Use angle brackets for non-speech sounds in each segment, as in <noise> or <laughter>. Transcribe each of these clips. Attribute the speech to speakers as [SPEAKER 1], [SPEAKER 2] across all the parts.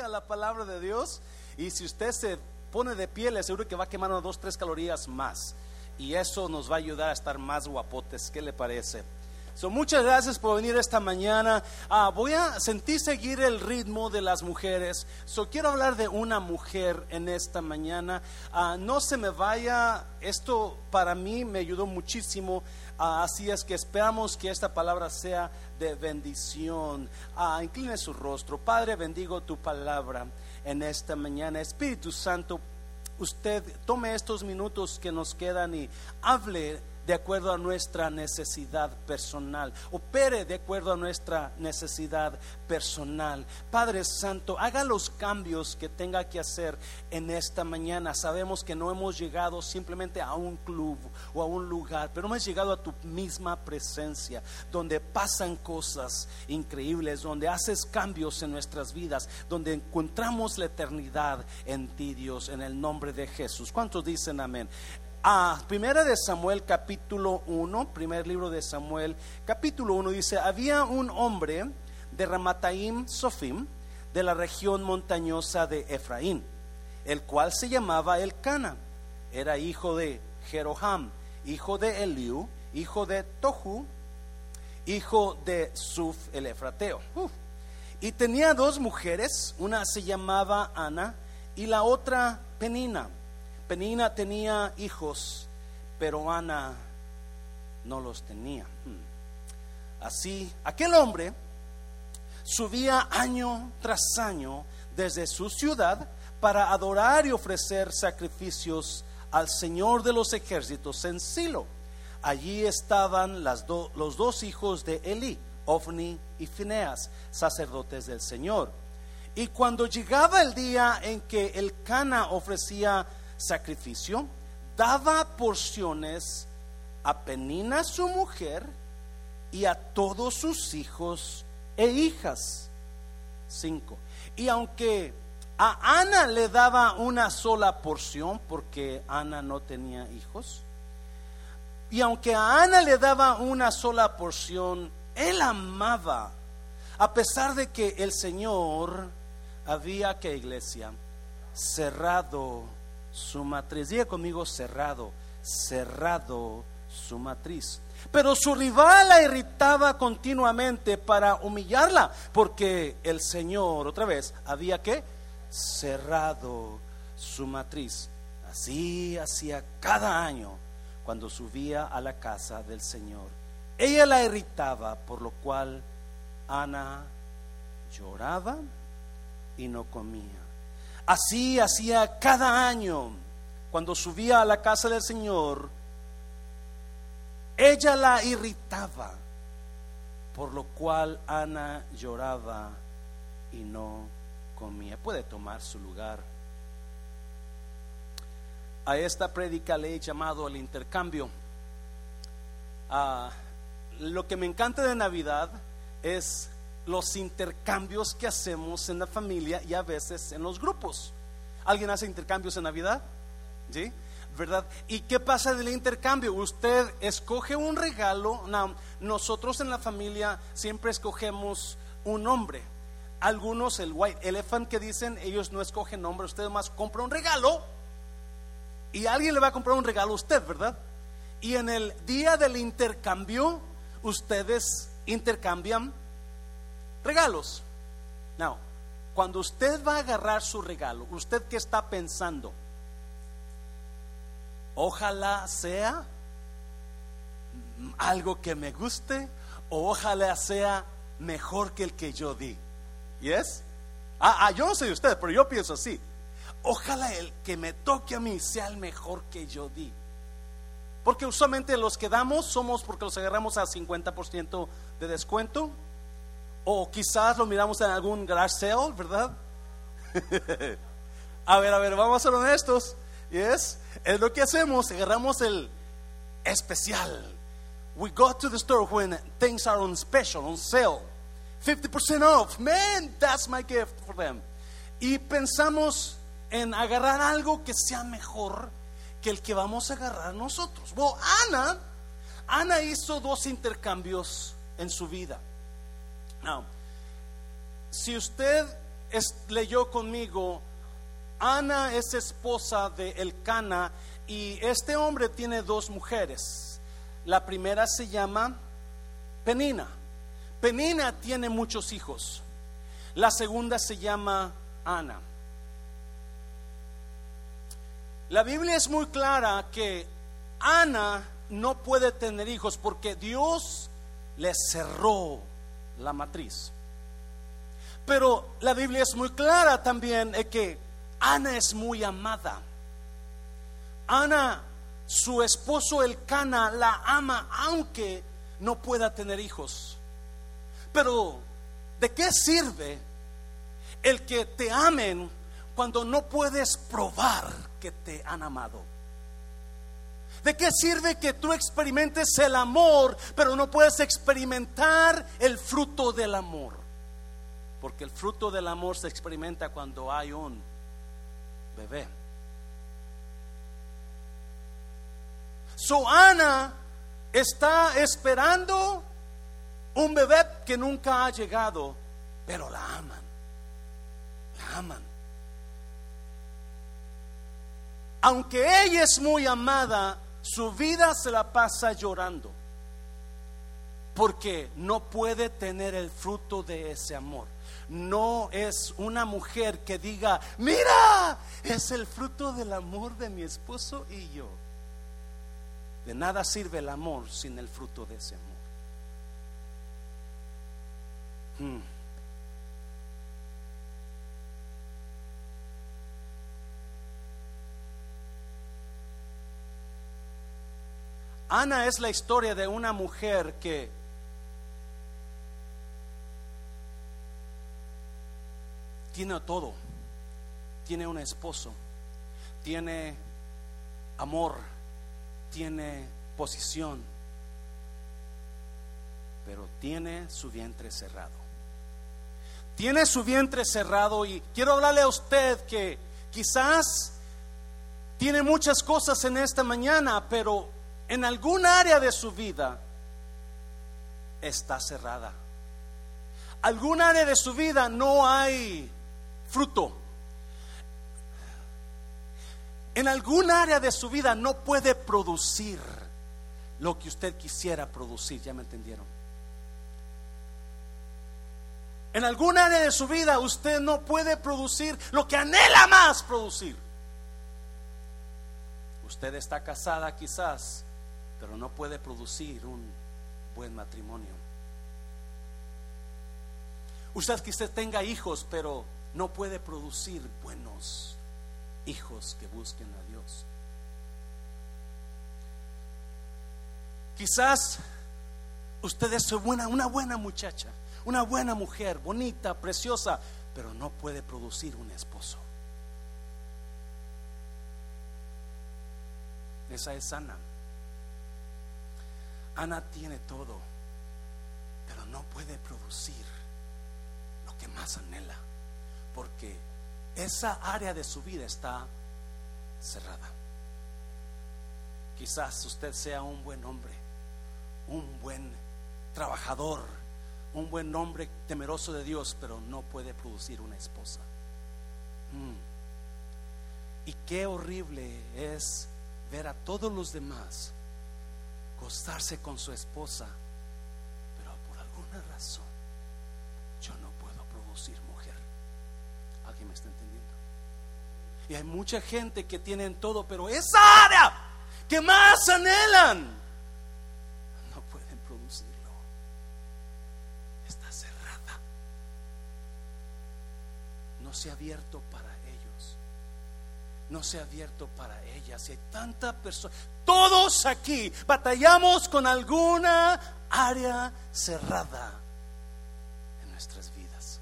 [SPEAKER 1] a la palabra de Dios. Y si usted se pone de pie, le aseguro que va a quemar unas dos, tres calorías más. Y eso nos va a ayudar a estar más guapotes. ¿Qué le parece? So, muchas gracias por venir esta mañana. Ah, voy a sentir seguir el ritmo de las mujeres. So, quiero hablar de una mujer en esta mañana. Ah, no se me vaya. Esto para mí me ayudó muchísimo. Ah, así es que esperamos que esta palabra sea de bendición. incline su rostro. Padre, bendigo tu palabra en esta mañana. Espíritu Santo, usted tome estos minutos que nos quedan y hable de acuerdo a nuestra necesidad personal. Opere de acuerdo a nuestra necesidad personal. Padre Santo, haga los cambios que tenga que hacer en esta mañana. Sabemos que no hemos llegado simplemente a un club o a un lugar, pero hemos llegado a tu misma presencia, donde pasan cosas increíbles, donde haces cambios en nuestras vidas, donde encontramos la eternidad en ti, Dios, en el nombre de Jesús. ¿Cuántos dicen amén? A Primera de Samuel capítulo 1, primer libro de Samuel capítulo 1 dice, había un hombre de Ramataim Sofim, de la región montañosa de Efraín, el cual se llamaba Elcana, era hijo de Jeroham, hijo de Eliú, hijo de Tohu, hijo de Suf el Efrateo. Y tenía dos mujeres, una se llamaba Ana y la otra Penina. Tenía hijos, pero Ana no los tenía. Hmm. Así, aquel hombre subía año tras año desde su ciudad para adorar y ofrecer sacrificios al Señor de los ejércitos en Silo. Allí estaban las los dos hijos de Eli, Ofni y Fineas, sacerdotes del Señor. Y cuando llegaba el día en que el Cana ofrecía sacrificio, daba porciones a Penina su mujer y a todos sus hijos e hijas. Cinco. Y aunque a Ana le daba una sola porción, porque Ana no tenía hijos, y aunque a Ana le daba una sola porción, él amaba, a pesar de que el Señor había que iglesia cerrado su matriz. Diga conmigo cerrado, cerrado su matriz. Pero su rival la irritaba continuamente para humillarla, porque el Señor, otra vez, había que cerrado su matriz. Así hacía cada año cuando subía a la casa del Señor. Ella la irritaba, por lo cual Ana lloraba y no comía. Así hacía cada año cuando subía a la casa del Señor. Ella la irritaba, por lo cual Ana lloraba y no comía. Puede tomar su lugar. A esta prédica le he llamado el intercambio. Ah, lo que me encanta de Navidad es los intercambios que hacemos en la familia y a veces en los grupos. ¿Alguien hace intercambios en Navidad? ¿Sí? ¿Verdad? ¿Y qué pasa del intercambio? Usted escoge un regalo. nosotros en la familia siempre escogemos un nombre. Algunos, el white elephant que dicen, ellos no escogen nombre, usted más compra un regalo y alguien le va a comprar un regalo a usted, ¿verdad? Y en el día del intercambio, ustedes intercambian regalos. Now, cuando usted va a agarrar su regalo, ¿usted qué está pensando? Ojalá sea algo que me guste o ojalá sea mejor que el que yo di. ¿Yes? Ah, ah, yo no sé usted, pero yo pienso así. Ojalá el que me toque a mí sea el mejor que yo di. Porque usualmente los que damos somos porque los agarramos a 50% de descuento o quizás lo miramos en algún garage sale, ¿verdad? <laughs> a ver, a ver, vamos a ser honestos. Yes, es lo que hacemos, agarramos el especial. We go to the store when things are on special, on sale. 50% off. Man, that's my gift for them. Y pensamos en agarrar algo que sea mejor que el que vamos a agarrar nosotros. Bueno, Ana, Ana hizo dos intercambios en su vida. Now, si usted leyó conmigo, Ana es esposa de Elcana y este hombre tiene dos mujeres. La primera se llama Penina. Penina tiene muchos hijos. La segunda se llama Ana. La Biblia es muy clara que Ana no puede tener hijos porque Dios le cerró la matriz. Pero la Biblia es muy clara también de que Ana es muy amada. Ana, su esposo el Cana, la ama aunque no pueda tener hijos. Pero, ¿de qué sirve el que te amen cuando no puedes probar que te han amado? ¿De qué sirve que tú experimentes el amor, pero no puedes experimentar el fruto del amor? Porque el fruto del amor se experimenta cuando hay un bebé. So Ana está esperando un bebé que nunca ha llegado, pero la aman. La aman. Aunque ella es muy amada, su vida se la pasa llorando porque no puede tener el fruto de ese amor. No es una mujer que diga, mira, es el fruto del amor de mi esposo y yo. De nada sirve el amor sin el fruto de ese amor. Hmm. Ana es la historia de una mujer que tiene todo. Tiene un esposo, tiene amor, tiene posición, pero tiene su vientre cerrado. Tiene su vientre cerrado y quiero hablarle a usted que quizás tiene muchas cosas en esta mañana, pero en algún área de su vida está cerrada. Algún área de su vida no hay fruto. En algún área de su vida no puede producir lo que usted quisiera producir, ¿ya me entendieron? En algún área de su vida usted no puede producir lo que anhela más producir. Usted está casada quizás pero no puede producir un buen matrimonio. Usted usted tenga hijos, pero no puede producir buenos hijos que busquen a Dios. Quizás usted es buena, una buena muchacha, una buena mujer, bonita, preciosa, pero no puede producir un esposo. Esa es sana. Ana tiene todo, pero no puede producir lo que más anhela, porque esa área de su vida está cerrada. Quizás usted sea un buen hombre, un buen trabajador, un buen hombre temeroso de Dios, pero no puede producir una esposa. Mm. Y qué horrible es ver a todos los demás gozarse con su esposa, pero por alguna razón yo no puedo producir mujer. ¿Alguien me está entendiendo? Y hay mucha gente que tienen todo, pero esa área que más anhelan, no pueden producirlo. Está cerrada. No se ha abierto para no se ha abierto para ellas. Y hay tanta persona, todos aquí batallamos con alguna área cerrada en nuestras vidas.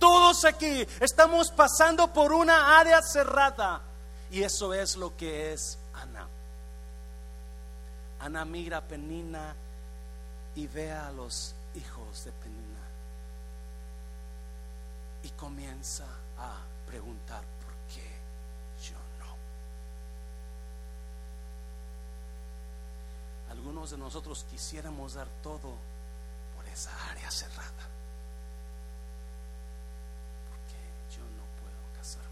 [SPEAKER 1] Todos aquí estamos pasando por una área cerrada. Y eso es lo que es Ana. Ana mira a Penina y ve a los hijos de Penina. Y comienza a preguntar Algunos de nosotros quisiéramos dar todo por esa área cerrada. Porque yo no puedo casarme.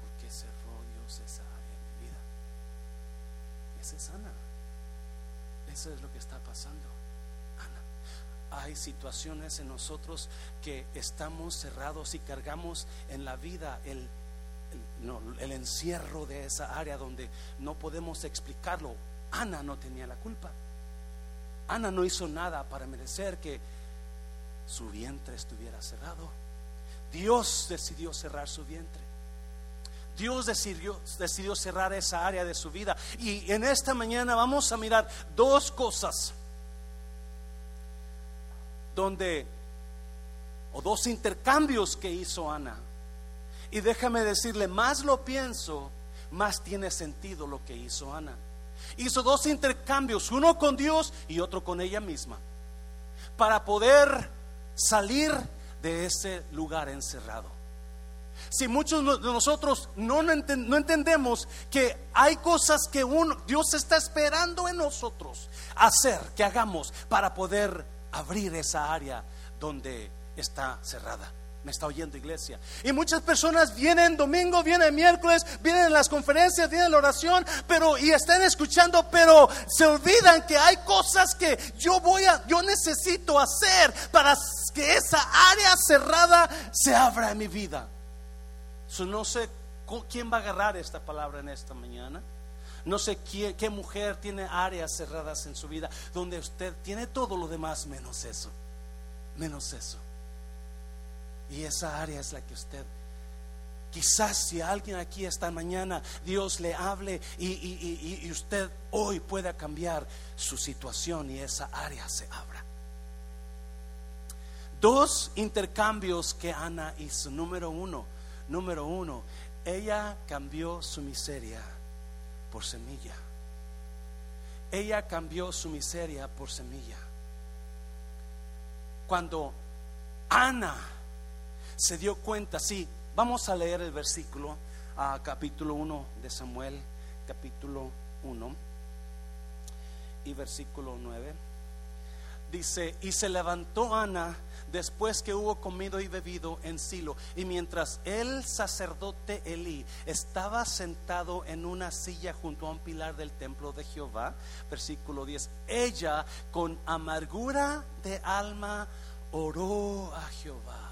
[SPEAKER 1] Porque cerró Dios esa área de mi vida. Esa es Ana. Eso es lo que está pasando. Ana. Hay situaciones en nosotros que estamos cerrados y cargamos en la vida el el encierro de esa área donde no podemos explicarlo. Ana no tenía la culpa. Ana no hizo nada para merecer que su vientre estuviera cerrado. Dios decidió cerrar su vientre. Dios decidió, decidió cerrar esa área de su vida. Y en esta mañana vamos a mirar dos cosas donde, o dos intercambios que hizo Ana. Y déjame decirle, más lo pienso, más tiene sentido lo que hizo Ana. Hizo dos intercambios, uno con Dios y otro con ella misma, para poder salir de ese lugar encerrado. Si muchos de nosotros no, no entendemos que hay cosas que Dios está esperando en nosotros hacer, que hagamos para poder abrir esa área donde está cerrada. Me está oyendo iglesia. Y muchas personas vienen domingo, vienen miércoles, vienen en las conferencias, vienen en la oración, pero y están escuchando, pero se olvidan que hay cosas que yo voy a yo necesito hacer para que esa área cerrada se abra en mi vida no sé quién va a agarrar esta palabra en esta mañana. No sé qué mujer tiene áreas cerradas en su vida donde usted tiene todo lo demás menos eso. Menos eso. Y esa área es la que usted Quizás si alguien aquí esta mañana Dios le hable y, y, usted hoy pueda cambiar su situación y esa área se abra. Dos intercambios que Ana hizo. Número uno, Número uno, ella cambió su miseria por semilla. Ella cambió su miseria por semilla. Cuando Ana se dio cuenta, sí, vamos a leer el versículo, a capítulo 1 de Samuel, capítulo 1 y versículo 9. Dice, y se levantó Ana después que hubo comido y bebido en Silo. Y mientras el sacerdote Elí estaba sentado en una silla junto a un pilar del templo de Jehová, versículo 10, ella con amargura de alma oró a Jehová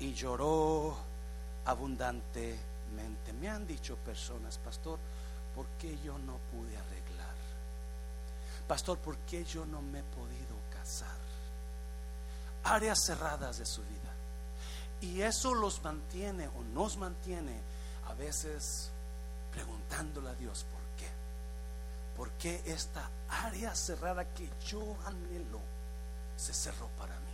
[SPEAKER 1] y lloró abundantemente. Me han dicho personas, pastor, ¿por qué yo no pude arreglar? Pastor, ¿por qué yo no me he podido casar? áreas cerradas de su vida. Y eso los mantiene o nos mantiene a veces preguntándole a Dios por qué. ¿Por qué esta área cerrada que yo anhelo se cerró para mí?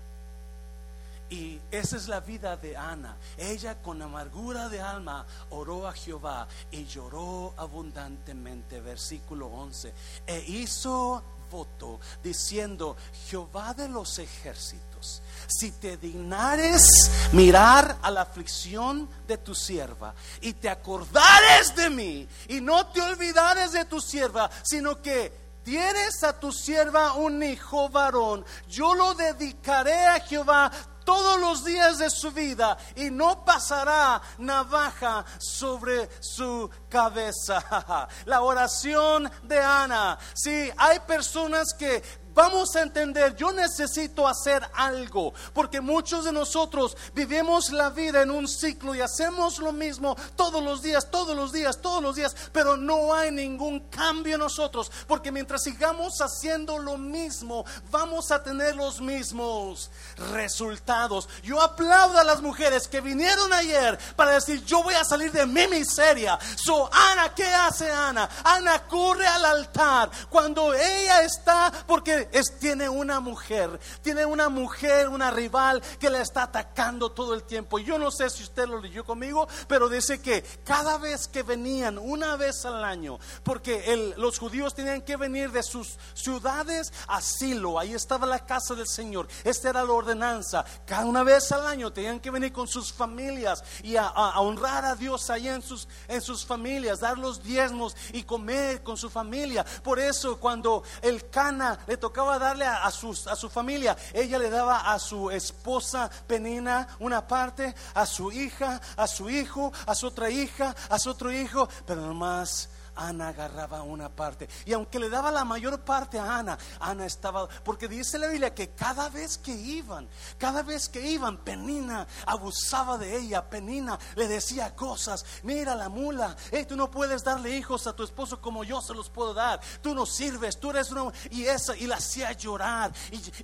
[SPEAKER 1] Y esa es la vida de Ana. Ella con amargura de alma oró a Jehová y lloró abundantemente. Versículo 11. E hizo voto diciendo, Jehová de los ejércitos si te dignares mirar a la aflicción de tu sierva y te acordares de mí y no te olvidares de tu sierva, sino que tienes a tu sierva un hijo varón, yo lo dedicaré a Jehová todos los días de su vida y no pasará navaja sobre su cabeza. <laughs> La oración de Ana. Si hay personas que vamos a entender, yo necesito hacer algo, porque muchos de nosotros vivimos la vida en un ciclo y hacemos lo mismo todos los días, todos los días, todos los días, pero no hay ningún cambio en nosotros, porque mientras sigamos haciendo lo mismo, vamos a tener los mismos resultados. Yo aplaudo a las mujeres que vinieron ayer para decir, yo voy a salir de mi miseria. So, Ana, ¿qué hace Ana? Ana corre al altar cuando ella está, porque es, tiene una mujer, tiene una mujer, una rival que le está atacando todo el tiempo. Yo no sé si usted lo leyó conmigo, pero dice que cada vez que venían, una vez al año, porque los judíos tenían que venir de sus ciudades a Silo, ahí estaba la casa del Señor, esta era la ordenanza, cada una vez al año tenían que venir con sus familias y a, honrar a Dios allá en sus, en sus familias, dar los diezmos y comer con su familia. Por eso cuando el Cana le tocó tocaba darle a, a, a su familia. Ella le daba a su esposa Penina una parte, a su hija, a su hijo, a su otra hija, a su otro hijo, pero nomás Ana agarraba una parte. Y aunque le daba la mayor parte a Ana, Ana estaba, porque dice la Biblia que cada vez que iban, cada vez que iban, Penina abusaba de ella, Penina le decía cosas, mira la mula, hey, tú no puedes darle hijos a tu esposo como yo se los puedo dar, tú no sirves, tú eres una... Y esa, y la hacía llorar,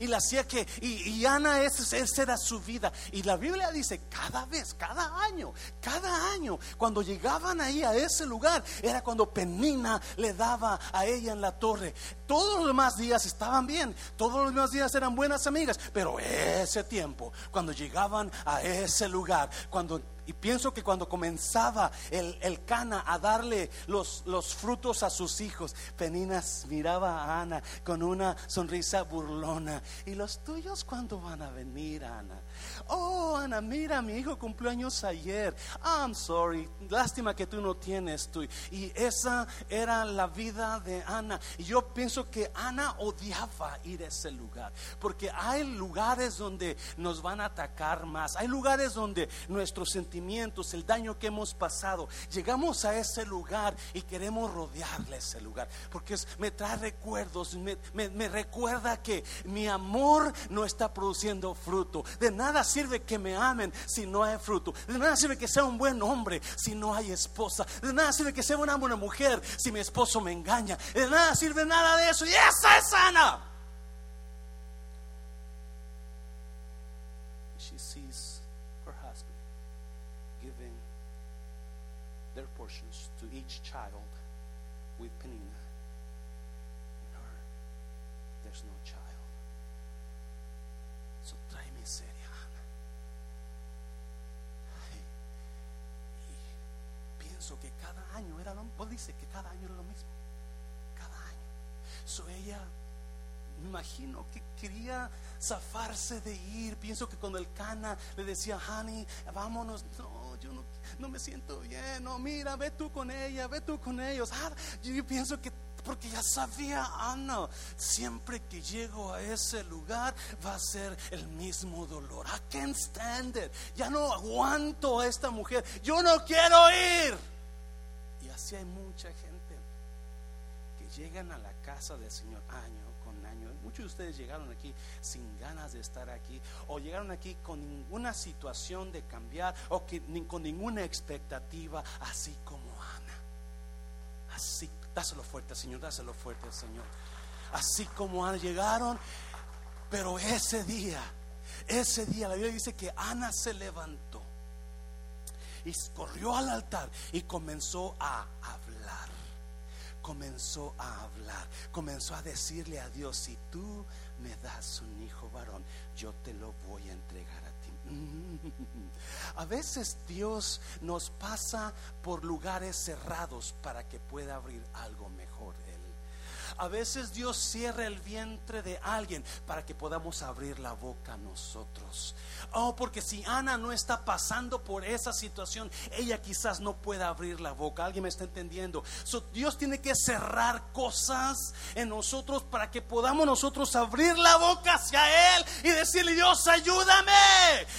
[SPEAKER 1] y, la hacía que, y, Ana, esa, esa era su vida. Y la Biblia dice, cada vez, cada año, cada año, cuando llegaban ahí a ese lugar, era cuando Penina le daba a ella en la torre. Todos los demás días estaban bien, todos los demás días eran buenas amigas, pero ese tiempo, cuando llegaban a ese lugar, cuando y pienso que cuando comenzaba el, el, Cana a darle los, los frutos a sus hijos, Peninas miraba a Ana con una sonrisa burlona. ¿Y los tuyos cuándo van a venir, Ana? Oh, Ana, mira, mi hijo cumplió años ayer. I'm sorry, lástima que tú no tienes tú. Y esa era la vida de Ana. Y yo pienso que Ana odiaba ir a ese lugar. Porque hay lugares donde nos van a atacar más. Hay lugares donde nuestros sentimientos, el daño que hemos pasado, llegamos a ese lugar y queremos rodearle ese lugar. Porque me trae recuerdos, me, me recuerda que mi amor no está produciendo fruto. De nada sirve que me amen si no hay fruto. De nada sirve que sea un buen hombre si no hay esposa. De nada sirve que sea una buena mujer si mi esposo me engaña. De nada sirve nada de eso. Y esa es sana. She sees her husband giving their portions to each child with Penina. her, there's no child. So trae miseria. que cada año era lo mismo. dice que cada año era lo mismo. Cada año. So ella, me imagino que quería zafarse de ir. Pienso que cuando el cana le decía, honey, vámonos. No, yo no, no me siento bien. No, mira, ve tú con ella, ve tú con ellos. Ah, yo pienso que porque ya sabía Ana, siempre que llego a ese lugar va a ser el mismo dolor. I can't stand it. Ya no aguanto a esta mujer. Yo no quiero ir si hay mucha gente que llegan a la casa del Señor año con año. Muchos de ustedes llegaron aquí sin ganas de estar aquí o llegaron aquí con ninguna situación de cambiar o con ninguna expectativa, así como Ana. Así, dáselo fuerte, Señor, dáselo fuerte, Señor. Así como Ana llegaron, pero ese día, ese día la Biblia dice que Ana se levantó y corrió al altar y comenzó a hablar. Comenzó a hablar, comenzó a decirle a Dios, si tú me das un hijo varón, yo te lo voy a entregar a ti. A veces Dios nos pasa por lugares cerrados para que pueda abrir algo mejor. A veces Dios cierra el vientre de alguien para que podamos abrir la boca nosotros. Oh, porque si Ana no está pasando por esa situación, ella quizás no pueda abrir la boca. ¿Alguien me está entendiendo? Dios tiene que cerrar cosas en nosotros para que podamos nosotros abrir la boca hacia Él y decirle, Dios, ayúdame.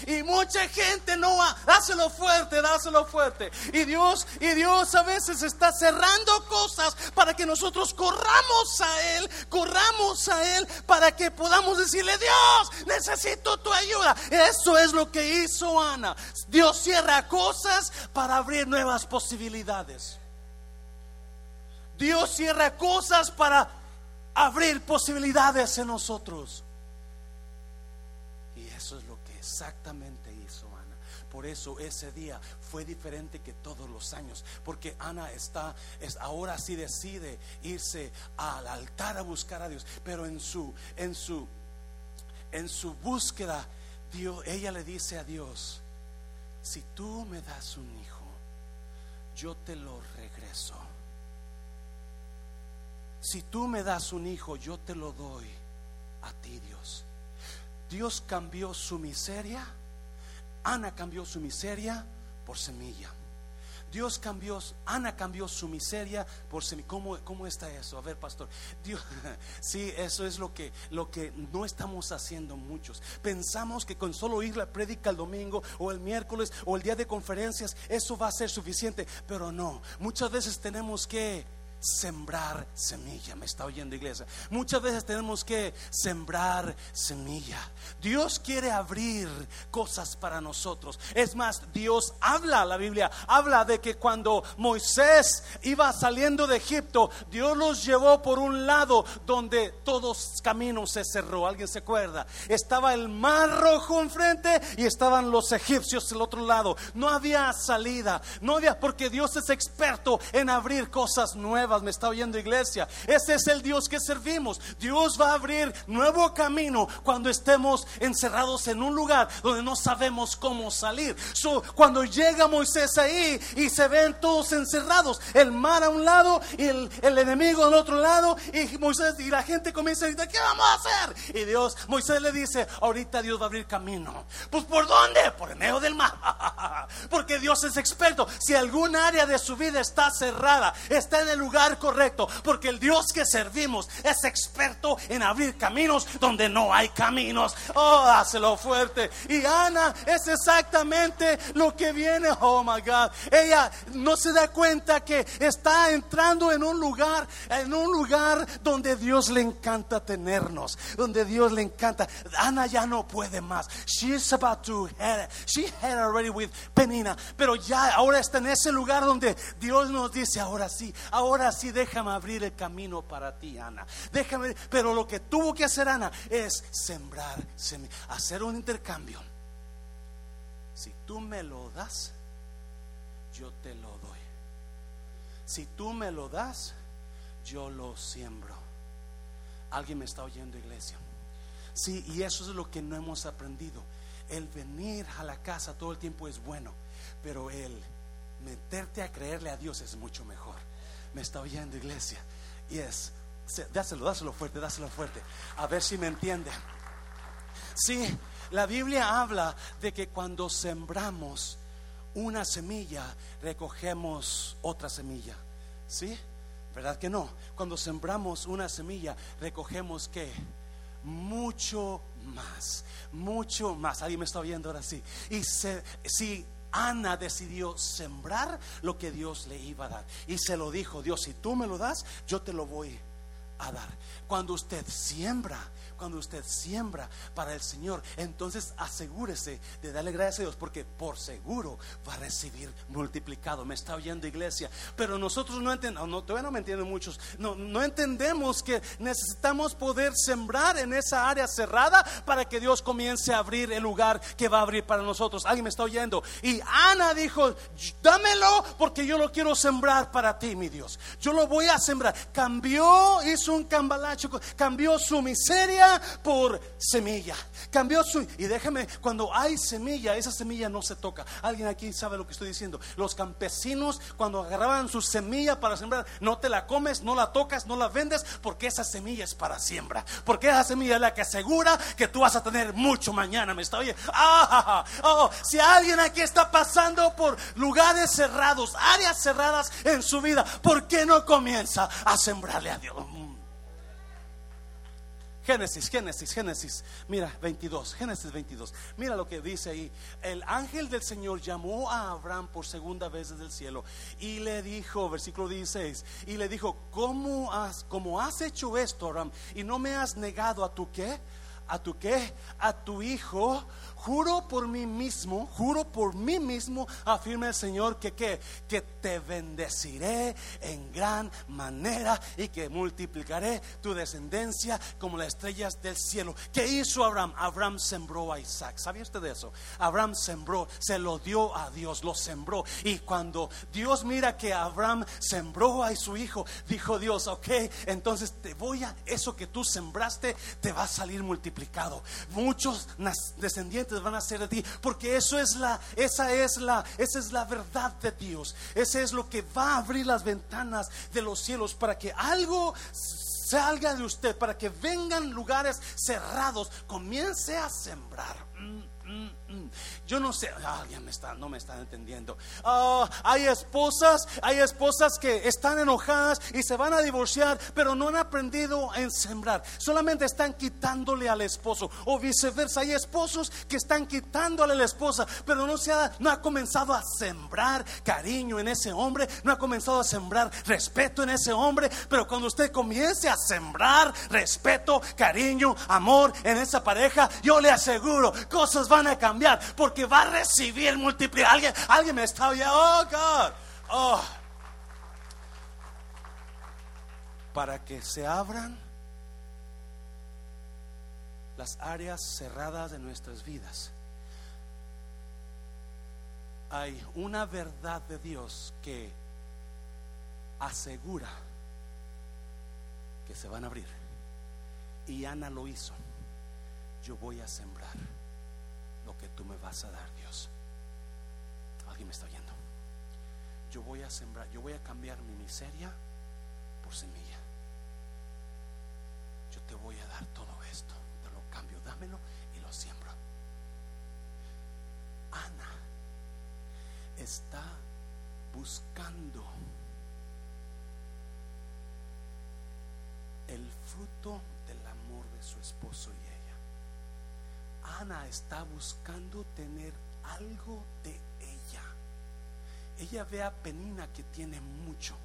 [SPEAKER 1] Y mucha gente no va, dáselo fuerte, dáselo fuerte. Y Dios, y Dios a veces está cerrando cosas para que nosotros corramos a Él, corramos a Él para que podamos decirle, Dios, necesito tu ayuda. Eso es lo que hizo Ana. Dios cierra cosas para abrir nuevas posibilidades. Dios cierra cosas para abrir posibilidades en nosotros. Y eso es lo que exactamente. Por eso ese día fue diferente que todos los años, porque Ana está es, ahora sí decide irse al altar a buscar a Dios, pero en su en su en su búsqueda Dios, ella le dice a Dios, si tú me das un hijo, yo te lo regreso. Si tú me das un hijo, yo te lo doy a ti, Dios. Dios cambió su miseria, Ana cambió su miseria por semilla. Dios cambió, Ana cambió su miseria por semilla. ¿Cómo, ¿Cómo, está eso? A ver, pastor. Dios, <laughs> sí, eso es lo que, lo que no estamos haciendo muchos. Pensamos que con solo ir la prédica el domingo o el miércoles o el día de conferencias, eso va a ser suficiente. Pero no, muchas veces tenemos que sembrar semilla. Me está oyendo iglesia. Muchas veces tenemos que sembrar semilla. Dios quiere abrir cosas para nosotros. Es más, Dios habla, la Biblia habla de que cuando Moisés iba saliendo de Egipto, Dios los llevó por un lado donde todos caminos se cerró. ¿Alguien se acuerda? Estaba el mar rojo enfrente y estaban los egipcios al otro lado. No había salida, no había, porque Dios es experto en abrir cosas nuevas me está oyendo iglesia. Ese es el Dios que servimos. Dios va a abrir nuevo camino cuando estemos encerrados en un lugar donde no sabemos cómo salir. cuando llega Moisés ahí y se ven todos encerrados, el mar a un lado y el, enemigo al otro lado, y Moisés y la gente comienza a decir, ¿qué vamos a hacer? Y Dios, Moisés le dice, ahorita Dios va a abrir camino. Pues ¿por dónde? Por el medio del mar. <laughs> Porque Dios es experto. Si algún área de su vida está cerrada, está en el lugar correcto, porque el Dios que servimos es experto en abrir caminos donde no hay caminos. Oh, dáselo fuerte. Y Ana es exactamente lo que viene. Oh my God. Ella no se da cuenta que está entrando en un lugar, en un lugar donde Dios le encanta tenernos, donde Dios le encanta. Ana ya no puede más. She's about to head, she had already with Penina, pero ya ahora está en ese lugar donde Dios nos dice, ahora sí, ahora así déjame abrir el camino para ti, Ana. Déjame, pero lo que tuvo que hacer Ana es sembrar, hacer un intercambio. Si tú me lo das, yo te lo doy. Si tú me lo das, yo lo siembro. Alguien me está oyendo, iglesia. Sí, y eso es lo que no hemos aprendido. El venir a la casa todo el tiempo es bueno, pero el meterte a creerle a Dios es mucho mejor me está oyendo, iglesia. Y es, dáselo, dáselo fuerte, dáselo fuerte. A ver si me entiende. Sí, la Biblia habla de que cuando sembramos una semilla, recogemos otra semilla. ¿Sí? ¿Verdad que no? Cuando sembramos una semilla, recogemos que mucho más, mucho más. Alguien me está oyendo ahora sí. Y se, si Ana decidió sembrar lo que Dios le iba a dar. Y se lo dijo, Dios, si tú me lo das, yo te lo voy a dar. Cuando usted siembra, cuando usted siembra para el Señor, entonces asegúrese de darle gracias a Dios porque por seguro va a recibir multiplicado. Me está oyendo iglesia, pero nosotros no entendemos, no, todavía no me entienden muchos, no, no entendemos que necesitamos poder sembrar en esa área cerrada para que Dios comience a abrir el lugar que va a abrir para nosotros. Alguien me está oyendo. Y Ana dijo, dámelo porque yo lo quiero sembrar para ti, mi Dios. Yo lo voy a sembrar. Cambió, hizo un cambalacho, cambió su miseria por semilla. Cambió su... Y déjame, cuando hay semilla, esa semilla no se toca. Alguien aquí sabe lo que estoy diciendo. Los campesinos, cuando agarraban su semilla para sembrar, no te la comes, no la tocas, no la vendes, porque esa semilla es para siembra. Porque esa semilla es la que asegura que tú vas a tener mucho mañana. ¿Me está oyendo? Ah, oh, si alguien aquí está pasando por lugares cerrados, áreas cerradas en su vida, ¿por qué no comienza a sembrarle a Dios? Génesis, Génesis, Génesis. Mira, 22, Génesis 22. Mira lo que dice ahí. El ángel del Señor llamó a Abraham por segunda vez desde el cielo y le dijo, versículo 16, y le dijo, ¿cómo has, cómo has hecho esto, Abraham? Y no me has negado a tu qué? ¿A tu qué? A tu hijo Juro por mí mismo, juro por mí mismo, afirma el Señor que, que, que te bendeciré en gran manera y que multiplicaré tu descendencia como las estrellas del cielo. ¿Qué hizo Abraham? Abraham sembró a Isaac. ¿Sabía usted de eso? Abraham sembró, se lo dio a Dios, lo sembró. Y cuando Dios mira que Abraham sembró a su hijo, dijo Dios, ok, entonces te voy a, eso que tú sembraste te va a salir multiplicado. Muchos descendientes van a ser de ti, porque eso es la, esa es la, esa es la verdad de Dios. Ese es lo que va a abrir las ventanas de los cielos para que algo salga de usted, para que vengan lugares cerrados, comience a sembrar. Mm. Yo no sé, alguien me está, no me están entendiendo. Ah, hay esposas, hay esposas que están enojadas y se van a divorciar, pero no han aprendido a sembrar. Solamente están quitándole al esposo. O viceversa, hay esposos que están quitándole a la esposa, pero no, se ha, no ha comenzado a sembrar cariño en ese hombre, no ha comenzado a sembrar respeto en ese hombre. Pero cuando usted comience a sembrar respeto, cariño, amor en esa pareja, yo le aseguro, cosas van a cambiar porque va a recibir multiplicar. Alguien, alguien me está oyendo, oh God, oh. Para que se abran las áreas cerradas de nuestras vidas. Hay una verdad de Dios que asegura que se van a abrir. Y Ana lo hizo. Yo voy a sembrar tú me vas a dar, Dios. Alguien me está oyendo. Yo voy a sembrar, yo voy a cambiar mi miseria por semilla. Yo te voy a dar todo esto. Te lo cambio, dámelo y lo siembro. Ana está buscando el fruto del amor de su esposo. Ana está buscando tener algo de ella. Ella ve a Penina que tiene mucho,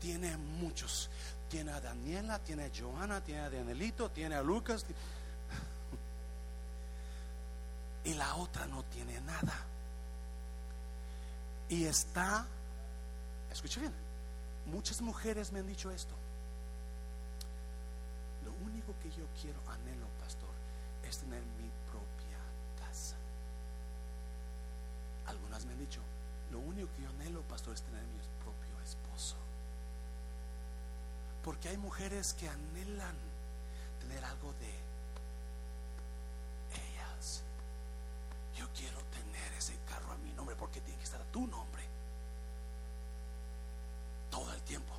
[SPEAKER 1] tiene muchos. Tiene a Daniela, tiene a Joana, tiene a Danielito, tiene a Lucas. <laughs> Y la otra no tiene nada. Y está, escuche bien, muchas mujeres me han dicho esto único que yo quiero, anhelo, pastor, es tener mi propia casa. Algunas me han dicho, lo único que yo anhelo, pastor, es tener mi propio esposo. Porque hay mujeres que anhelan tener algo de ellas. Yo quiero tener ese carro a mi nombre porque tiene que estar a tu nombre. Todo el tiempo.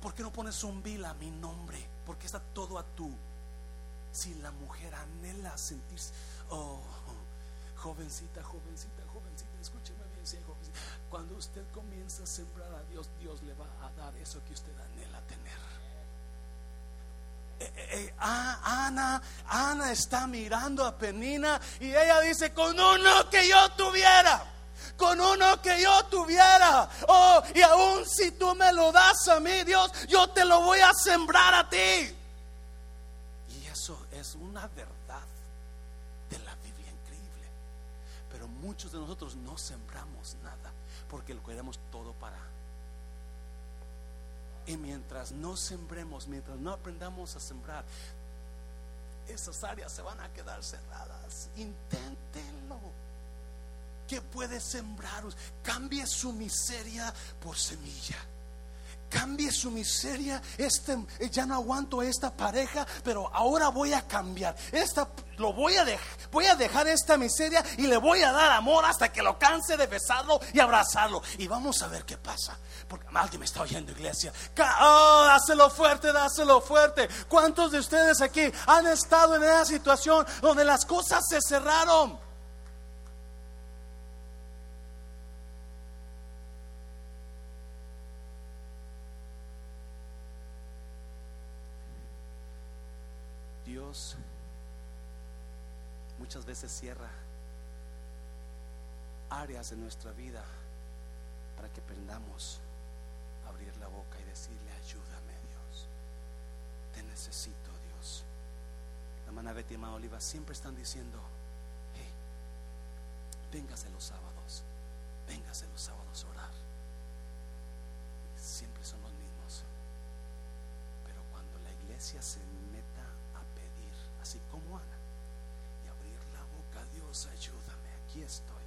[SPEAKER 1] ¿Por qué no pones un bill a mi nombre? Porque está todo a tú. Si la mujer anhela sentirse, oh, jovencita, jovencita, jovencita, escúcheme bien, si jovencita. Cuando usted comienza a sembrar a Dios, Dios le va a dar eso que usted anhela tener. Eh, eh, eh, ah, Ana, Ana está mirando a Penina y ella dice, con uno que yo tuviera con uno que yo tuviera. Oh, y aún si tú me lo das a mí, Dios, yo te lo voy a sembrar a ti. Y eso es una verdad de la Biblia increíble. Pero muchos de nosotros no sembramos nada porque lo queremos todo para. Y mientras no sembremos, mientras no aprendamos a sembrar, esas áreas se van a quedar cerradas. Inténtenlo que puede sembrar. Cambie su miseria por semilla. Cambie su miseria. Este, ya no aguanto esta pareja, pero ahora voy a cambiar. Esta, lo voy a, dejar, voy a dejar esta miseria y le voy a dar amor hasta que lo canse de besarlo y abrazarlo. Y vamos a ver qué pasa. Porque alguien me está oyendo, iglesia. Oh, dáselo fuerte, dáselo fuerte. ¿Cuántos de ustedes aquí han estado en esa situación donde las cosas se cerraron? Muchas veces cierra áreas de nuestra vida para que aprendamos a abrir la boca y decirle, ayúdame Dios, te necesito Dios. La hermana Betty y Oliva siempre están diciendo, hey, véngase los sábados, véngase los sábados a orar. Siempre son los mismos. Pero cuando la iglesia se así como Ana, Dios, ayúdame, aquí estoy.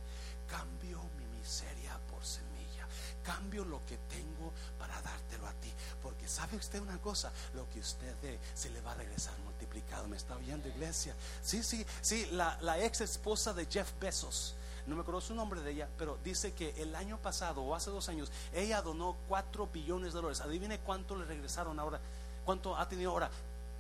[SPEAKER 1] Cambio mi miseria por semilla. Cambio lo que tengo para dártelo a ti. Porque sabe usted una cosa, lo que usted dé se le va a regresar multiplicado. ¿Me está oyendo, iglesia? Sí, sí, sí, la, la ex esposa de Jeff Bezos no me acuerdo su nombre de ella, pero dice que el año pasado o hace dos años ella donó 4 billones de dólares. Adivine cuánto le regresaron ahora, cuánto ha tenido ahora,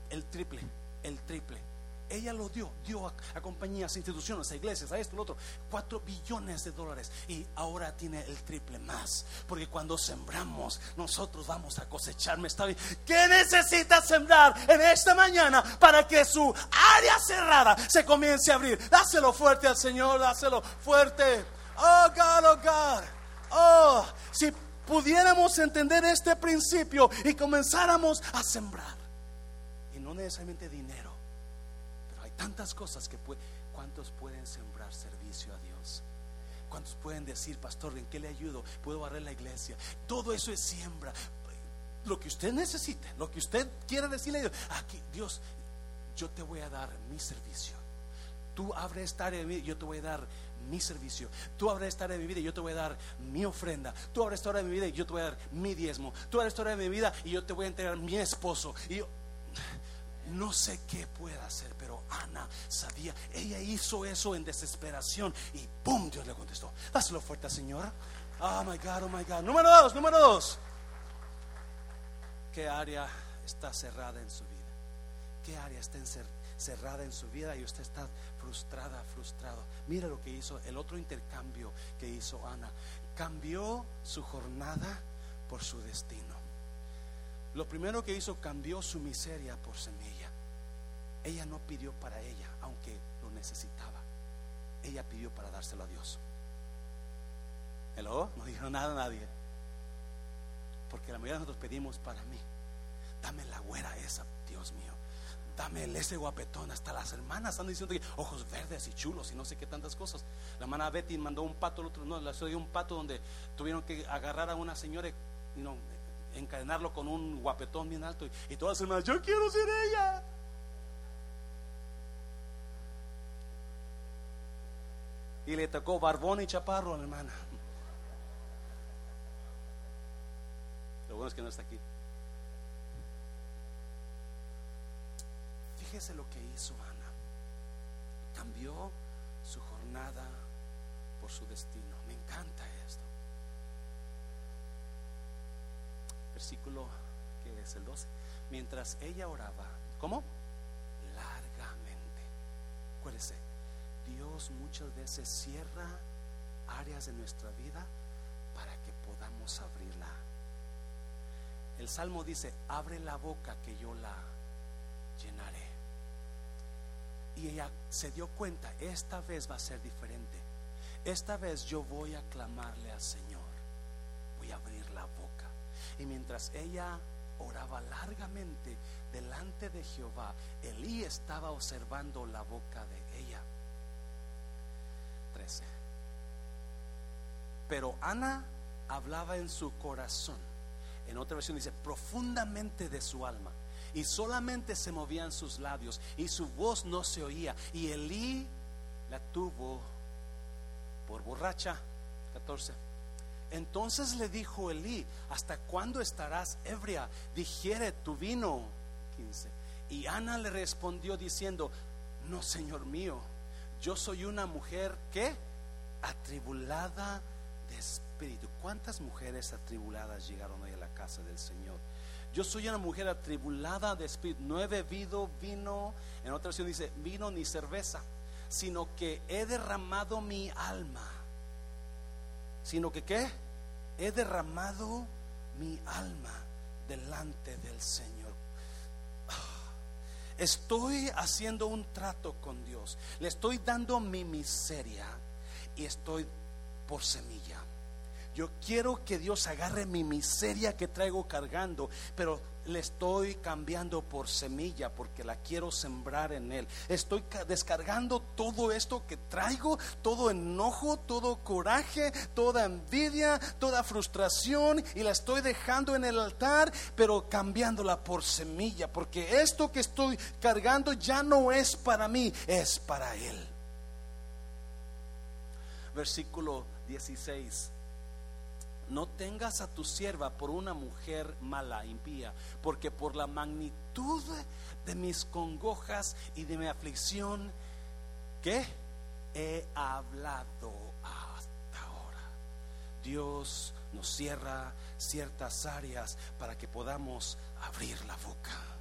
[SPEAKER 1] el triple, el triple ella lo dio, dio a, compañías, a instituciones, a iglesias, a esto, lo otro, cuatro billones de dólares y ahora tiene el triple más, porque cuando sembramos nosotros vamos a cosechar. ¿Me está bien? ¿Qué necesita sembrar en esta mañana para que su área cerrada se comience a abrir? Dáselo fuerte al Señor, dáselo fuerte. Oh God, oh God. Oh, si pudiéramos entender este principio y comenzáramos a sembrar, necesariamente dinero tantas cosas que pueden. ¿Cuántos pueden sembrar servicio a Dios? ¿Cuántos pueden decir, pastor, en qué le ayudo? ¿Puedo barrer la iglesia? Todo eso es siembra. Lo que usted necesite, lo que usted quiera decirle a Dios, aquí, Dios, yo te voy a dar mi servicio. Tú abre esta área de mi vida, yo te voy a dar mi servicio. Tú abres esta área de mi vida y yo te voy a dar mi ofrenda. Tú abres esta área de mi vida y yo te voy a dar mi diezmo. Tú abres esta área de mi vida y yo te voy a entregar mi esposo. Y yo, no sé qué pueda hacer, pero Ana sabía. Ella hizo eso en desesperación y ¡pum! Dios le contestó. Dáselo fuerte, Señor. Oh my God, oh my God. Número dos, número dos. ¿Qué área está cerrada en su vida? ¿Qué área está cerrada en su vida y usted está frustrada, frustrado? Mira lo que hizo, el otro intercambio que hizo Ana. Cambió su jornada por su destino. Lo primero que hizo cambió su miseria por semilla. Ella no pidió para ella, aunque lo necesitaba. Ella pidió para dárselo a Dios. Hello, no dijo nada a nadie. Porque la mayoría de nosotros pedimos para mí. Dame la güera esa, Dios mío. Dame ese guapetón. Hasta las hermanas están diciendo que ojos verdes y chulos y no sé qué tantas cosas. La hermana Betty mandó un pato, el otro no, le dio un pato donde tuvieron que agarrar a una señora y no, encadenarlo con un guapetón bien alto. Y, todas las hermanas, yo quiero ser ella. Y le tocó barbón y chaparro a la hermana. Lo bueno es que no está aquí. Fíjese lo que hizo Ana. Cambió su jornada por su destino. Me encanta esto. Versículo que es el 12. Mientras ella oraba, ¿cómo? Largamente. Acuérdese, Dios muchas veces cierra áreas de nuestra vida para que podamos abrirla. El salmo dice, abre la boca que yo la llenaré. Y ella se dio cuenta, esta vez va a ser diferente. Esta vez yo voy a clamarle al Señor. Voy a abrir la boca. Y mientras ella oraba largamente delante de Jehová, Elí estaba observando la boca de ella. 13. Pero Ana hablaba en su corazón. En otra versión dice, profundamente de su alma. Y solamente se movían sus labios y su voz no se oía. Y Elí la tuvo por borracha. 14. Entonces le dijo Elí, ¿hasta cuándo estarás ebria? Digiere tu vino. 15. Y Ana le respondió diciendo, no, Señor mío, yo soy una mujer que atribulada de espíritu. ¿Cuántas mujeres atribuladas llegaron hoy a la casa del Señor? Yo soy una mujer atribulada de espíritu. No he bebido vino, en otra versión dice vino ni cerveza, sino que he derramado mi alma. Sino que qué? He derramado mi alma delante del Señor. Ah, estoy haciendo un trato con Dios. Le estoy dando mi miseria y estoy por semilla. Yo quiero que Dios agarre mi miseria que traigo cargando, pero le estoy cambiando por semilla porque la quiero sembrar en Él. Estoy descargando todo esto que traigo, todo enojo, todo coraje, toda envidia, toda frustración y la estoy dejando en el altar, pero cambiándola por semilla, porque esto que estoy cargando ya no es para mí, es para Él. Versículo 16 no tengas a tu sierva por una mujer mala, impía, porque por la magnitud de mis congojas y de mi aflicción, que he hablado hasta ahora. Dios nos cierra ciertas áreas para que podamos abrir la boca.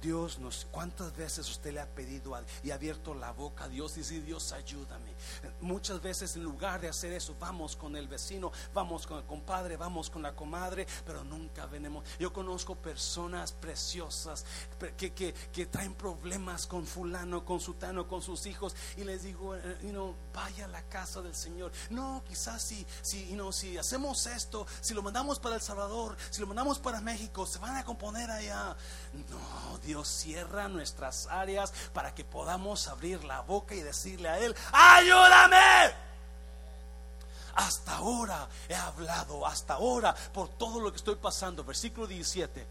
[SPEAKER 1] Dios nos, ¿cuántas veces usted le ha pedido y ha abierto la boca a Dios y dice, Dios ayúdame? Muchas veces en lugar de hacer eso, vamos con el vecino, vamos con el compadre, vamos con la comadre, pero nunca venimos. Yo conozco personas preciosas que, que, que traen problemas con fulano, con sutano, con sus hijos y les digo, eh, know, vaya a la casa del Señor. No, quizás si, si, you know, si hacemos esto, si lo mandamos para El Salvador, si lo mandamos para México, se van a componer allá. No, Dios cierra nuestras áreas para que podamos abrir la boca y decirle a Él, ayúdame. Hasta ahora he hablado, hasta ahora, por todo lo que estoy pasando. Versículo 17.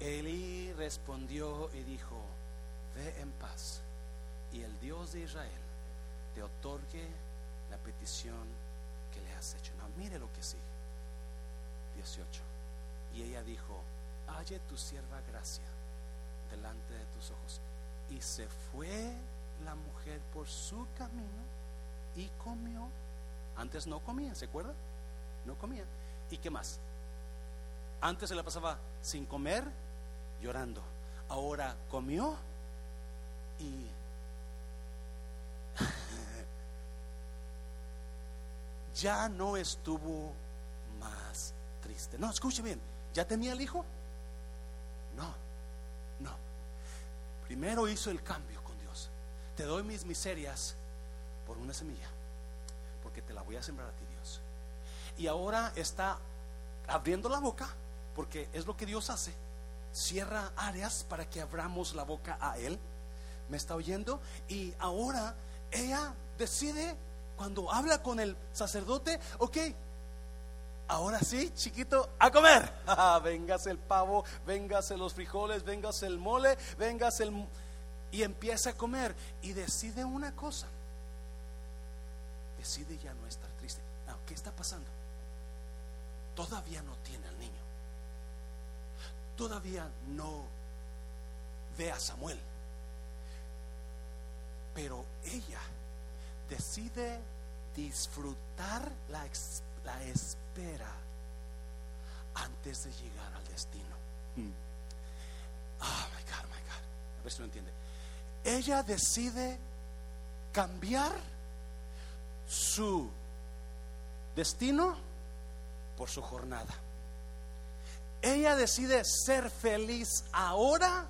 [SPEAKER 1] Elí respondió y dijo, ve en paz y el Dios de Israel te otorgue la petición que le has hecho. No, mire lo que sigue. 18. Y ella dijo, halle tu sierva gracia delante de tus ojos. Y se fue la mujer por su camino y comió. Antes no comía, ¿se acuerda? No comía. ¿Y qué más? Antes se la pasaba sin comer, llorando. Ahora comió y <laughs> ya no estuvo más triste. No, escuche bien, ¿ya tenía el hijo? No, no. Primero hizo el cambio con Dios. Te doy mis miserias por una semilla, porque te la voy a sembrar a ti, Dios. Y ahora está abriendo la boca, porque es lo que Dios hace. Cierra áreas para que abramos la boca a Él. ¿Me está oyendo? Y ahora ella decide, cuando habla con el sacerdote, ok, Ahora sí, chiquito, a comer. <laughs> véngase el pavo, véngase los frijoles, véngase el mole, véngase el... Y empieza a comer y decide una cosa. Decide ya no estar triste. Ah, ¿Qué está pasando? Todavía no tiene al niño. Todavía no ve a Samuel. Pero ella decide disfrutar la, la espera antes de llegar al destino. Oh my God, my God. A ver si lo entiende. Ella decide cambiar su destino por su jornada. Ella decide ser feliz ahora,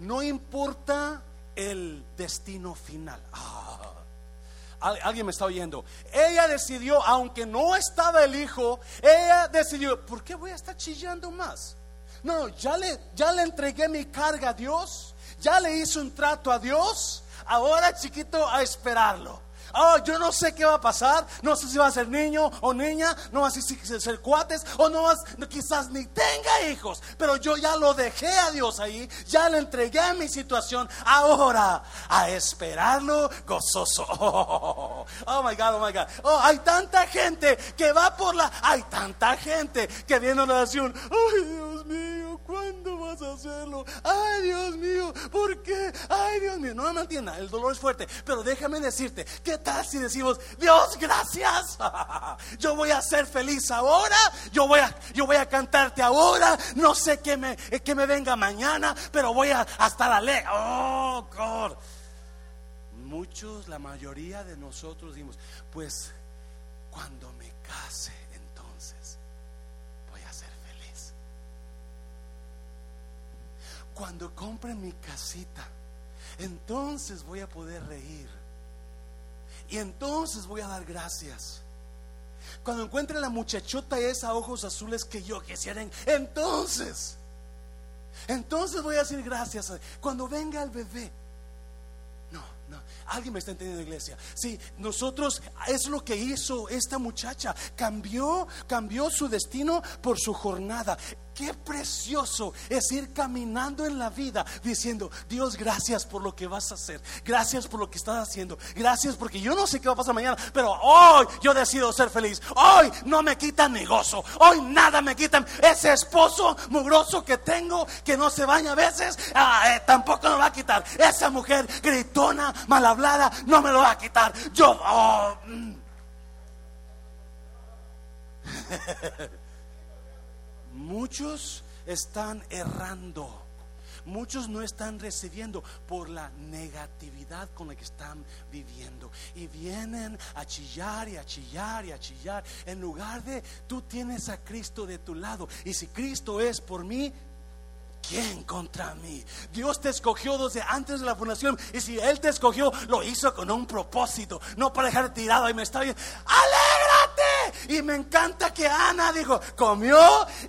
[SPEAKER 1] no importa el destino final. Ah. Alguien me está oyendo. Ella decidió, aunque no estaba el hijo, ella decidió, ¿por qué voy a estar chillando más? No, ya le, ya le entregué mi carga a Dios, ya le hice un trato a Dios, ahora chiquito a esperarlo. Oh, yo no sé qué va a pasar. No sé si va a ser niño o niña. No sé si va a ser cuates. O no, quizás ni tenga hijos. Pero yo ya lo dejé a Dios ahí. Ya le entregué mi situación. Ahora, a esperarlo gozoso. <laughs> Oh, my God, oh my God. Oh, hay tanta gente que va por la. Hay tanta gente que viene a la oración. Ay, Dios mío, ¿cuándo vas a hacerlo? Ay, Dios mío, ¿por qué? Ay, Dios mío. No me entienda, el dolor es fuerte. Pero déjame decirte que tal si decimos, Dios, gracias? <laughs> Yo voy a ser feliz ahora, yo voy a, yo voy a cantarte ahora, no sé qué me, que me venga mañana, pero voy a, estar alegre. Oh, God. Muchos, la mayoría de nosotros decimos, pues cuando me case, entonces voy a ser feliz. Cuando compre mi casita, entonces voy a poder reír. Y entonces voy a dar gracias. Cuando encuentre la muchachota esa ojos azules que yo quisiera, entonces, entonces voy a decir gracias. Cuando venga el bebé, no, no, alguien me está entendiendo, iglesia. Sí, nosotros es lo que hizo esta muchacha. Cambió, cambió su destino por su jornada. Qué precioso es ir caminando en la vida diciendo, Dios, gracias por lo que vas a hacer. Gracias por lo que estás haciendo. Gracias porque yo no sé qué va a pasar mañana, pero hoy yo decido ser feliz. Hoy no me quitan mi gozo. Hoy nada me quitan. Ese esposo mugroso que tengo, que no se baña a veces, ah, eh, tampoco me va a quitar. Esa mujer gritona, mal hablada, no me lo va a quitar. Yo... Oh, mm. <laughs> Muchos están errando muchos no están recibiendo por la negatividad con la que están viviendo. Y vienen a chillar y a chillar y a chillar. En lugar de tú tienes a Cristo de tu lado. Y si Cristo es por mí, ¿Quién contra mí? Dios te escogió desde antes de la fundación. Y si Él te escogió, lo hizo con un propósito. No para dejar tirado y me está bien. ¡Alégrate! Y me encanta que Ana dijo, comió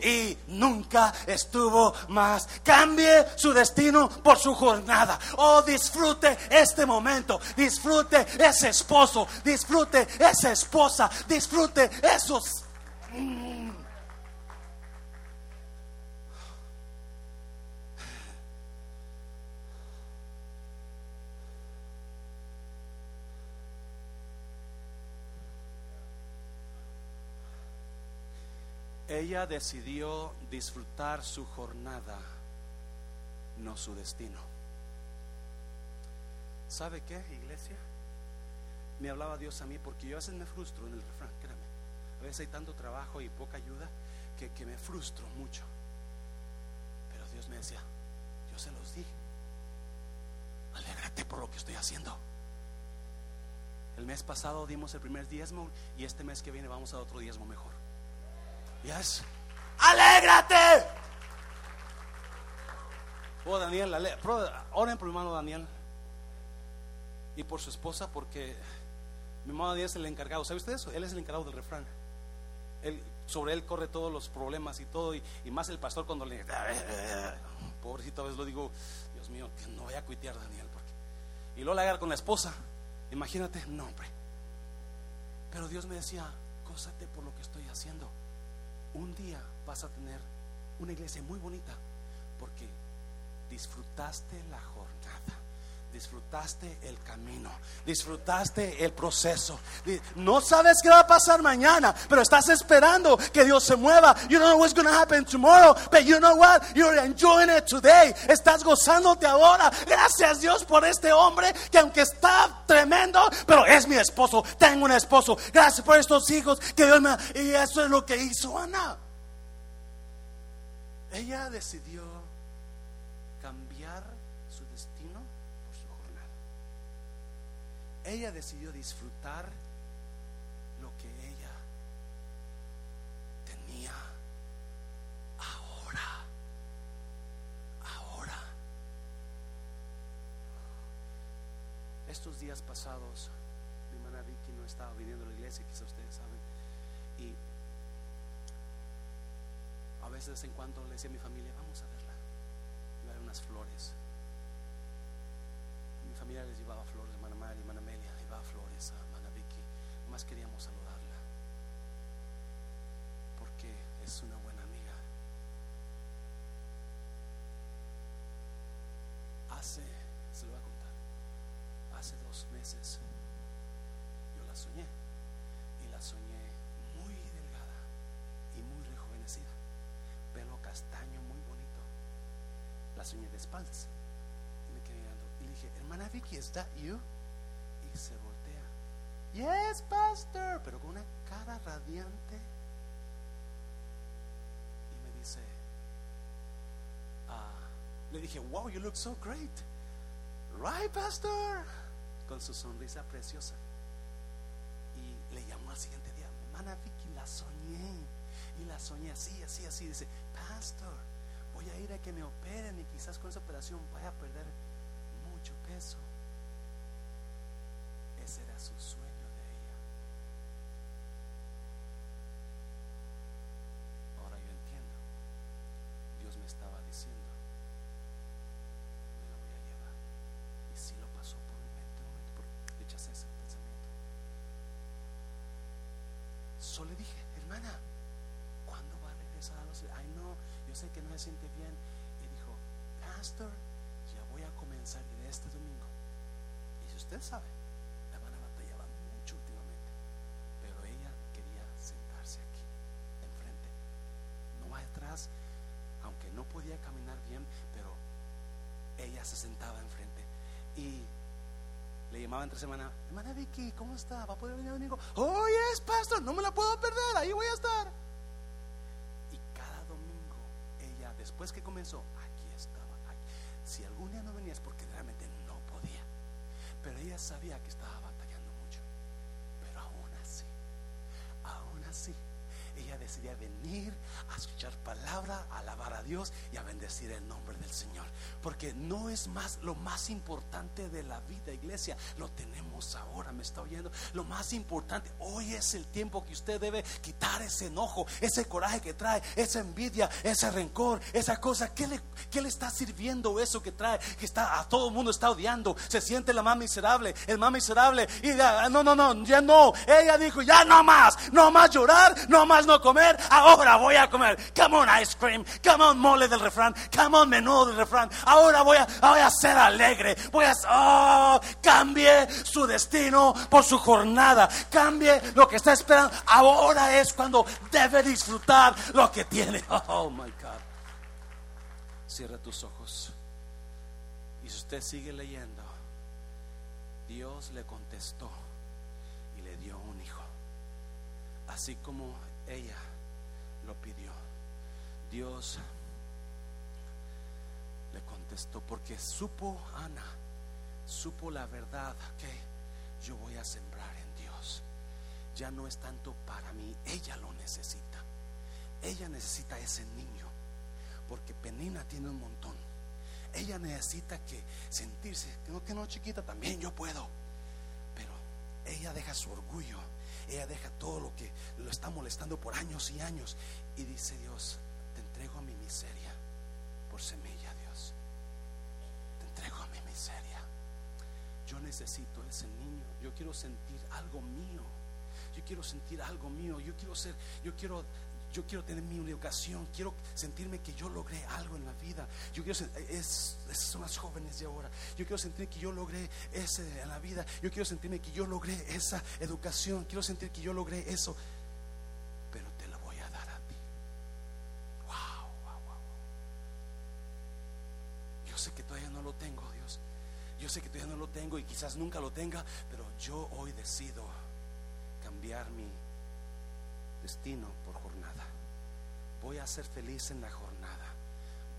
[SPEAKER 1] y nunca estuvo más. Cambie su destino por su jornada. Oh, disfrute este momento. Disfrute ese esposo. Disfrute esa esposa. Disfrute esos. Ella decidió disfrutar su jornada, no su destino. ¿Sabe qué, iglesia? Me hablaba Dios a mí porque yo a veces me frustro en el refrán, créame. A veces hay tanto trabajo y poca ayuda que, que me frustro mucho. Pero Dios me decía, yo se los dije, alégrate por lo que estoy haciendo. El mes pasado dimos el primer diezmo y este mes que viene vamos a otro diezmo mejor. Yes. Alégrate. Oh, Daniel, oren por mi hermano Daniel y por su esposa, porque mi hermano Daniel es el encargado. ¿Sabe usted eso? Él es el encargado del refrán. Él, sobre él corre todos los problemas y todo, y, más el pastor cuando le. <laughs> Pobrecito, a veces lo digo, Dios mío, que no vaya a cuitear Daniel. Porque, y luego la agarra con la esposa. Imagínate, no, hombre. Pero Dios me decía, cósate por lo que estoy haciendo un día vas a tener una iglesia muy bonita porque disfrutaste la jornada. Disfrutaste el camino, disfrutaste el proceso. No sabes qué va a pasar mañana, pero estás esperando que Dios se mueva. You don't know what's going to happen tomorrow, but you know what? You're enjoying it today. Estás gozándote ahora. Gracias Dios por este hombre que aunque está tremendo, pero es mi esposo. Tengo un esposo. Gracias por estos hijos que Dios me y eso es lo que hizo Ana. Ella decidió cambiar ella decidió disfrutar lo que ella tenía ahora. Ahora. Estos días pasados, mi hermana Vicky no estaba viniendo a la iglesia, quizás ustedes saben. Y a veces en cuando le decía a mi familia, vamos a verla, y a unas flores. Mi familia les llevaba flores, hermana Mari, hermana Amelia, llevaba flores a hermana Vicky. Más queríamos saludarla. Porque es una buena amiga. Hace, se lo voy a contar, hace dos meses yo la soñé. Y la soñé muy delgada y muy rejuvenecida. Pelo castaño muy bonito. La soñé de espaldas dije, hermana Vicky, ¿es that you? Y se voltea. Yes, pastor, pero con una cara radiante. Y me dice, ah, le dije, wow, you look so great. Right, pastor. Con su sonrisa preciosa. Y le llamó al siguiente día, hermana Vicky, la soñé. Y la soñé así, así, así. Dice, pastor, voy a ir a que me operen y quizás con esa operación vaya a perder mucho peso. Ese era su sueño de ella. Ahora yo entiendo. Dios me estaba diciendo, me lo voy a llevar. Y si lo pasó por un momento, por ese pensamiento. Solo le dije, hermana, ¿cuándo va a regresar a los... Ay, no, yo sé que no se siente bien. Y dijo, pastor, voy a comenzar de este domingo. Y si usted sabe, la hermana batallaba mucho últimamente, pero ella quería sentarse aquí, enfrente, no atrás, aunque no podía caminar bien, pero ella se sentaba enfrente. Y le entre semana, hermana Vicky, ¿cómo está? ¿Va a poder venir el domingo? Oh, yes, pastor, no me la puedo perder, ahí voy a estar. Y cada domingo, ella, después que comenzó, aquí estaba, aquí si algún día no venía es porque realmente no podía. Pero ella sabía que estaba batallando mucho. Pero aún así, aún así, decidía venir a escuchar palabra, alabar a Dios y a bendecir el nombre del Señor. Porque no es más lo más importante de la vida, iglesia. Lo tenemos ahora, me está oyendo. Lo más importante, hoy es el tiempo que usted debe quitar ese enojo, ese coraje que trae, esa envidia, ese rencor, esa cosa. ¿Qué le, qué le está sirviendo eso que trae? Que está a todo el mundo está odiando. Se siente la más miserable, el más miserable. Y no, no, no, ya no. Ella dijo, ya no más, no más llorar, no más no comer. Ahora voy a comer. Come on ice cream, come on mole del refrán, come on menú del refrán. Ahora voy a, voy a ser alegre. Voy a, oh, cambie su destino por su jornada. Cambie lo que está esperando. Ahora es cuando debe disfrutar lo que tiene. <laughs> Oh my God. Cierra tus ojos. Y si usted sigue leyendo, Dios le contestó y le dio un hijo. Así como ella lo pidió. Dios le contestó porque supo Ana, supo la verdad que yo voy a sembrar en Dios. Ya no es tanto para mí, ella lo necesita. Ella necesita ese niño, porque Penina tiene un montón. Ella necesita que sentirse, que no, que no chiquita, también yo puedo. Pero ella deja su orgullo, ella deja todo lo que lo está molestando por años y años. Y dice Dios, te entrego a mi miseria por semilla, Dios. Te entrego a mi miseria. Yo necesito ese niño. Yo quiero sentir algo mío. Yo quiero sentir algo mío. Yo quiero ser, yo quiero yo quiero tener mi educación, quiero sentirme que yo logré algo en la vida. Yo quiero es, son las jóvenes de ahora. Yo quiero sentir que yo logré ese en la vida. Yo quiero sentirme que yo logré esa educación. Quiero sentir que yo logré eso. Pero te lo voy a dar a ti. Wow, wow, wow. Yo sé que todavía no lo tengo, Dios. Yo sé que todavía no lo tengo y quizás nunca lo tenga, pero yo hoy decido cambiar mi destino. Voy a ser feliz en la jornada.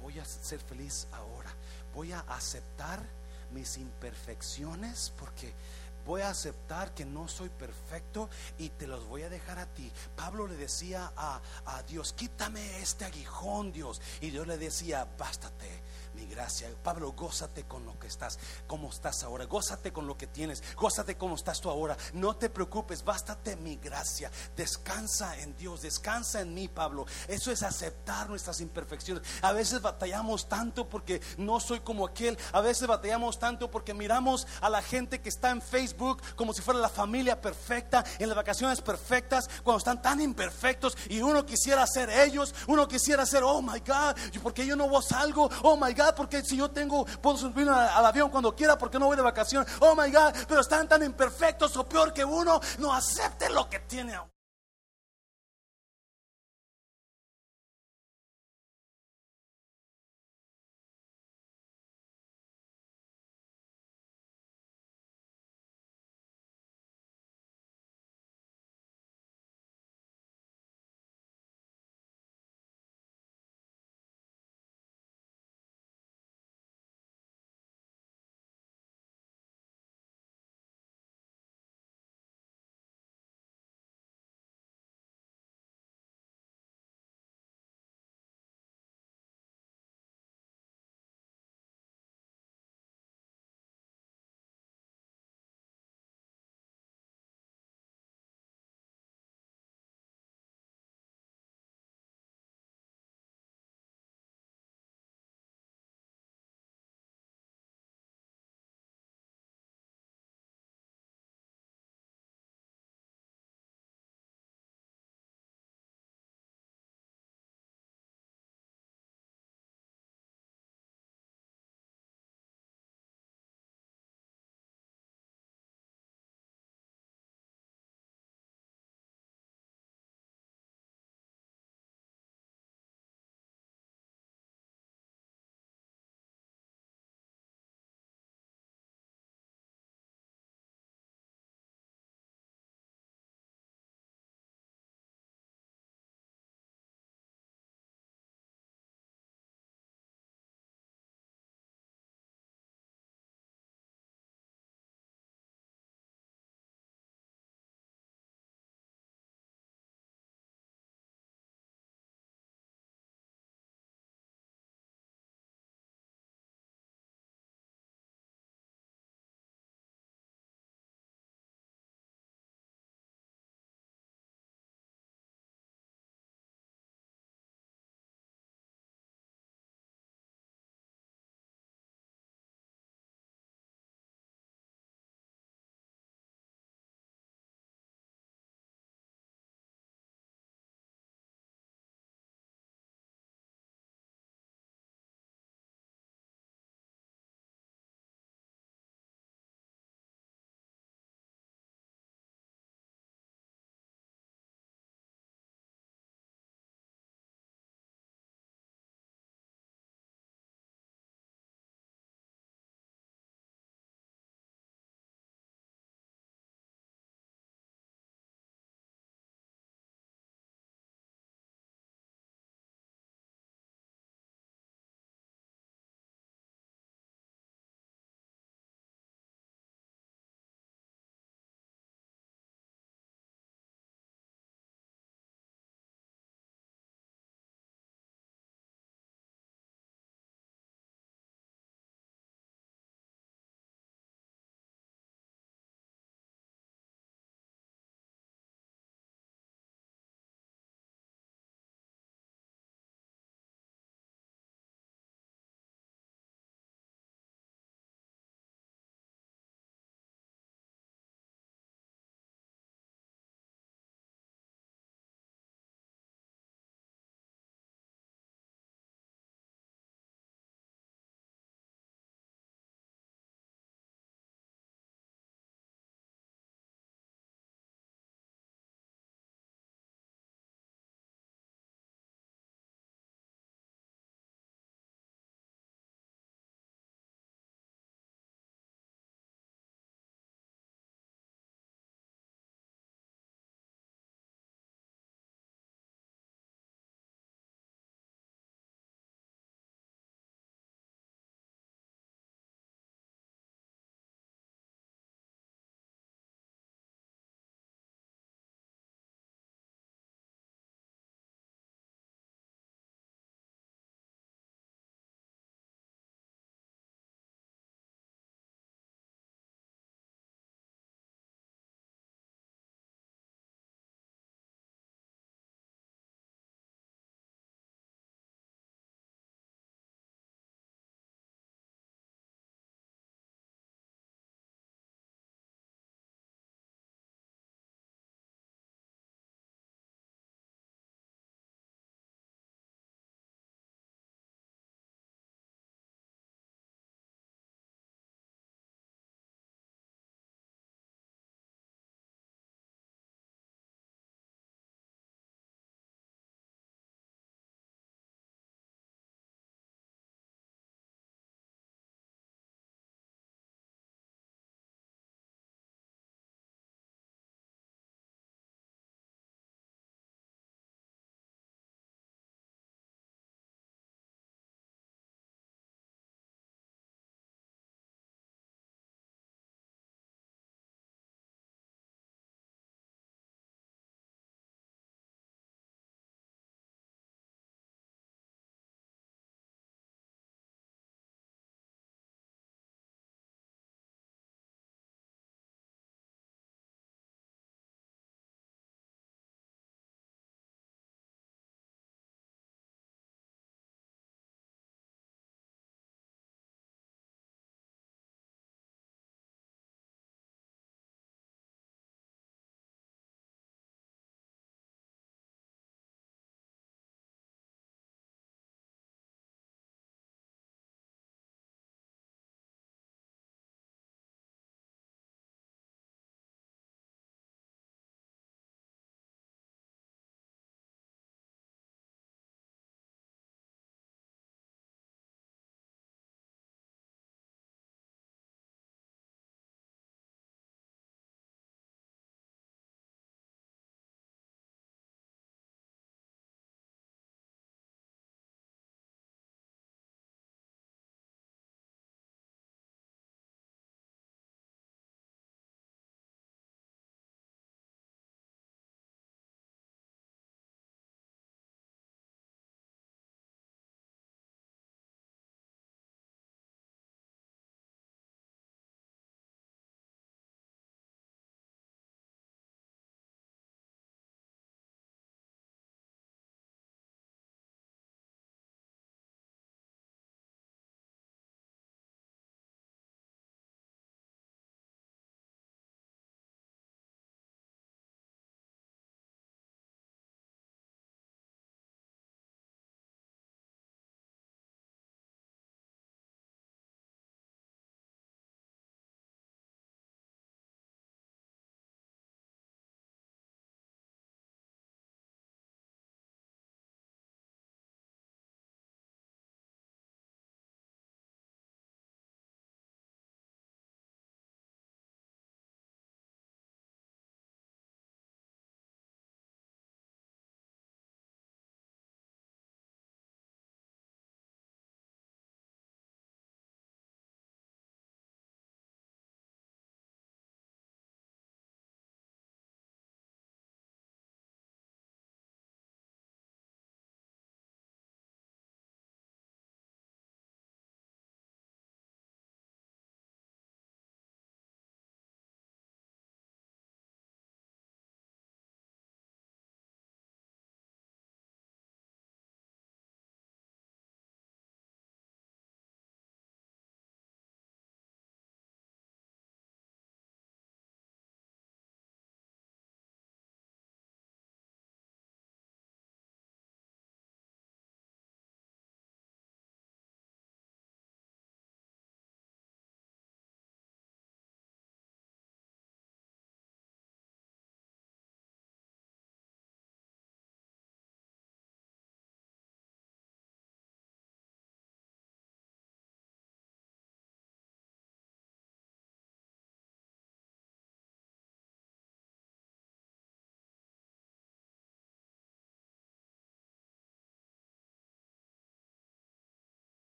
[SPEAKER 1] Voy a ser feliz ahora. Voy a aceptar mis imperfecciones porque voy a aceptar que no soy perfecto y te los voy a dejar a ti. Pablo le decía a, a Dios, quítame este aguijón, Dios. Y Dios le decía, bástate mi gracia. Pablo, gózate con lo que estás, como estás ahora. Gózate con lo que tienes. Gózate como estás tú ahora. No te preocupes, bástate mi gracia. Descansa en Dios, descansa en mí, Pablo. Eso es aceptar nuestras imperfecciones. A veces batallamos tanto porque no soy como aquel. A veces batallamos tanto porque miramos a la gente que está en Facebook como si fuera la familia perfecta, en las vacaciones perfectas, cuando están tan imperfectos y uno quisiera ser ellos, uno quisiera ser, oh my God, porque yo no salgo, oh my God porque si yo tengo, puedo subir al avión cuando quiera, porque no voy de vacaciones. Oh my God, pero están tan imperfectos o peor que uno, no acepte lo que tiene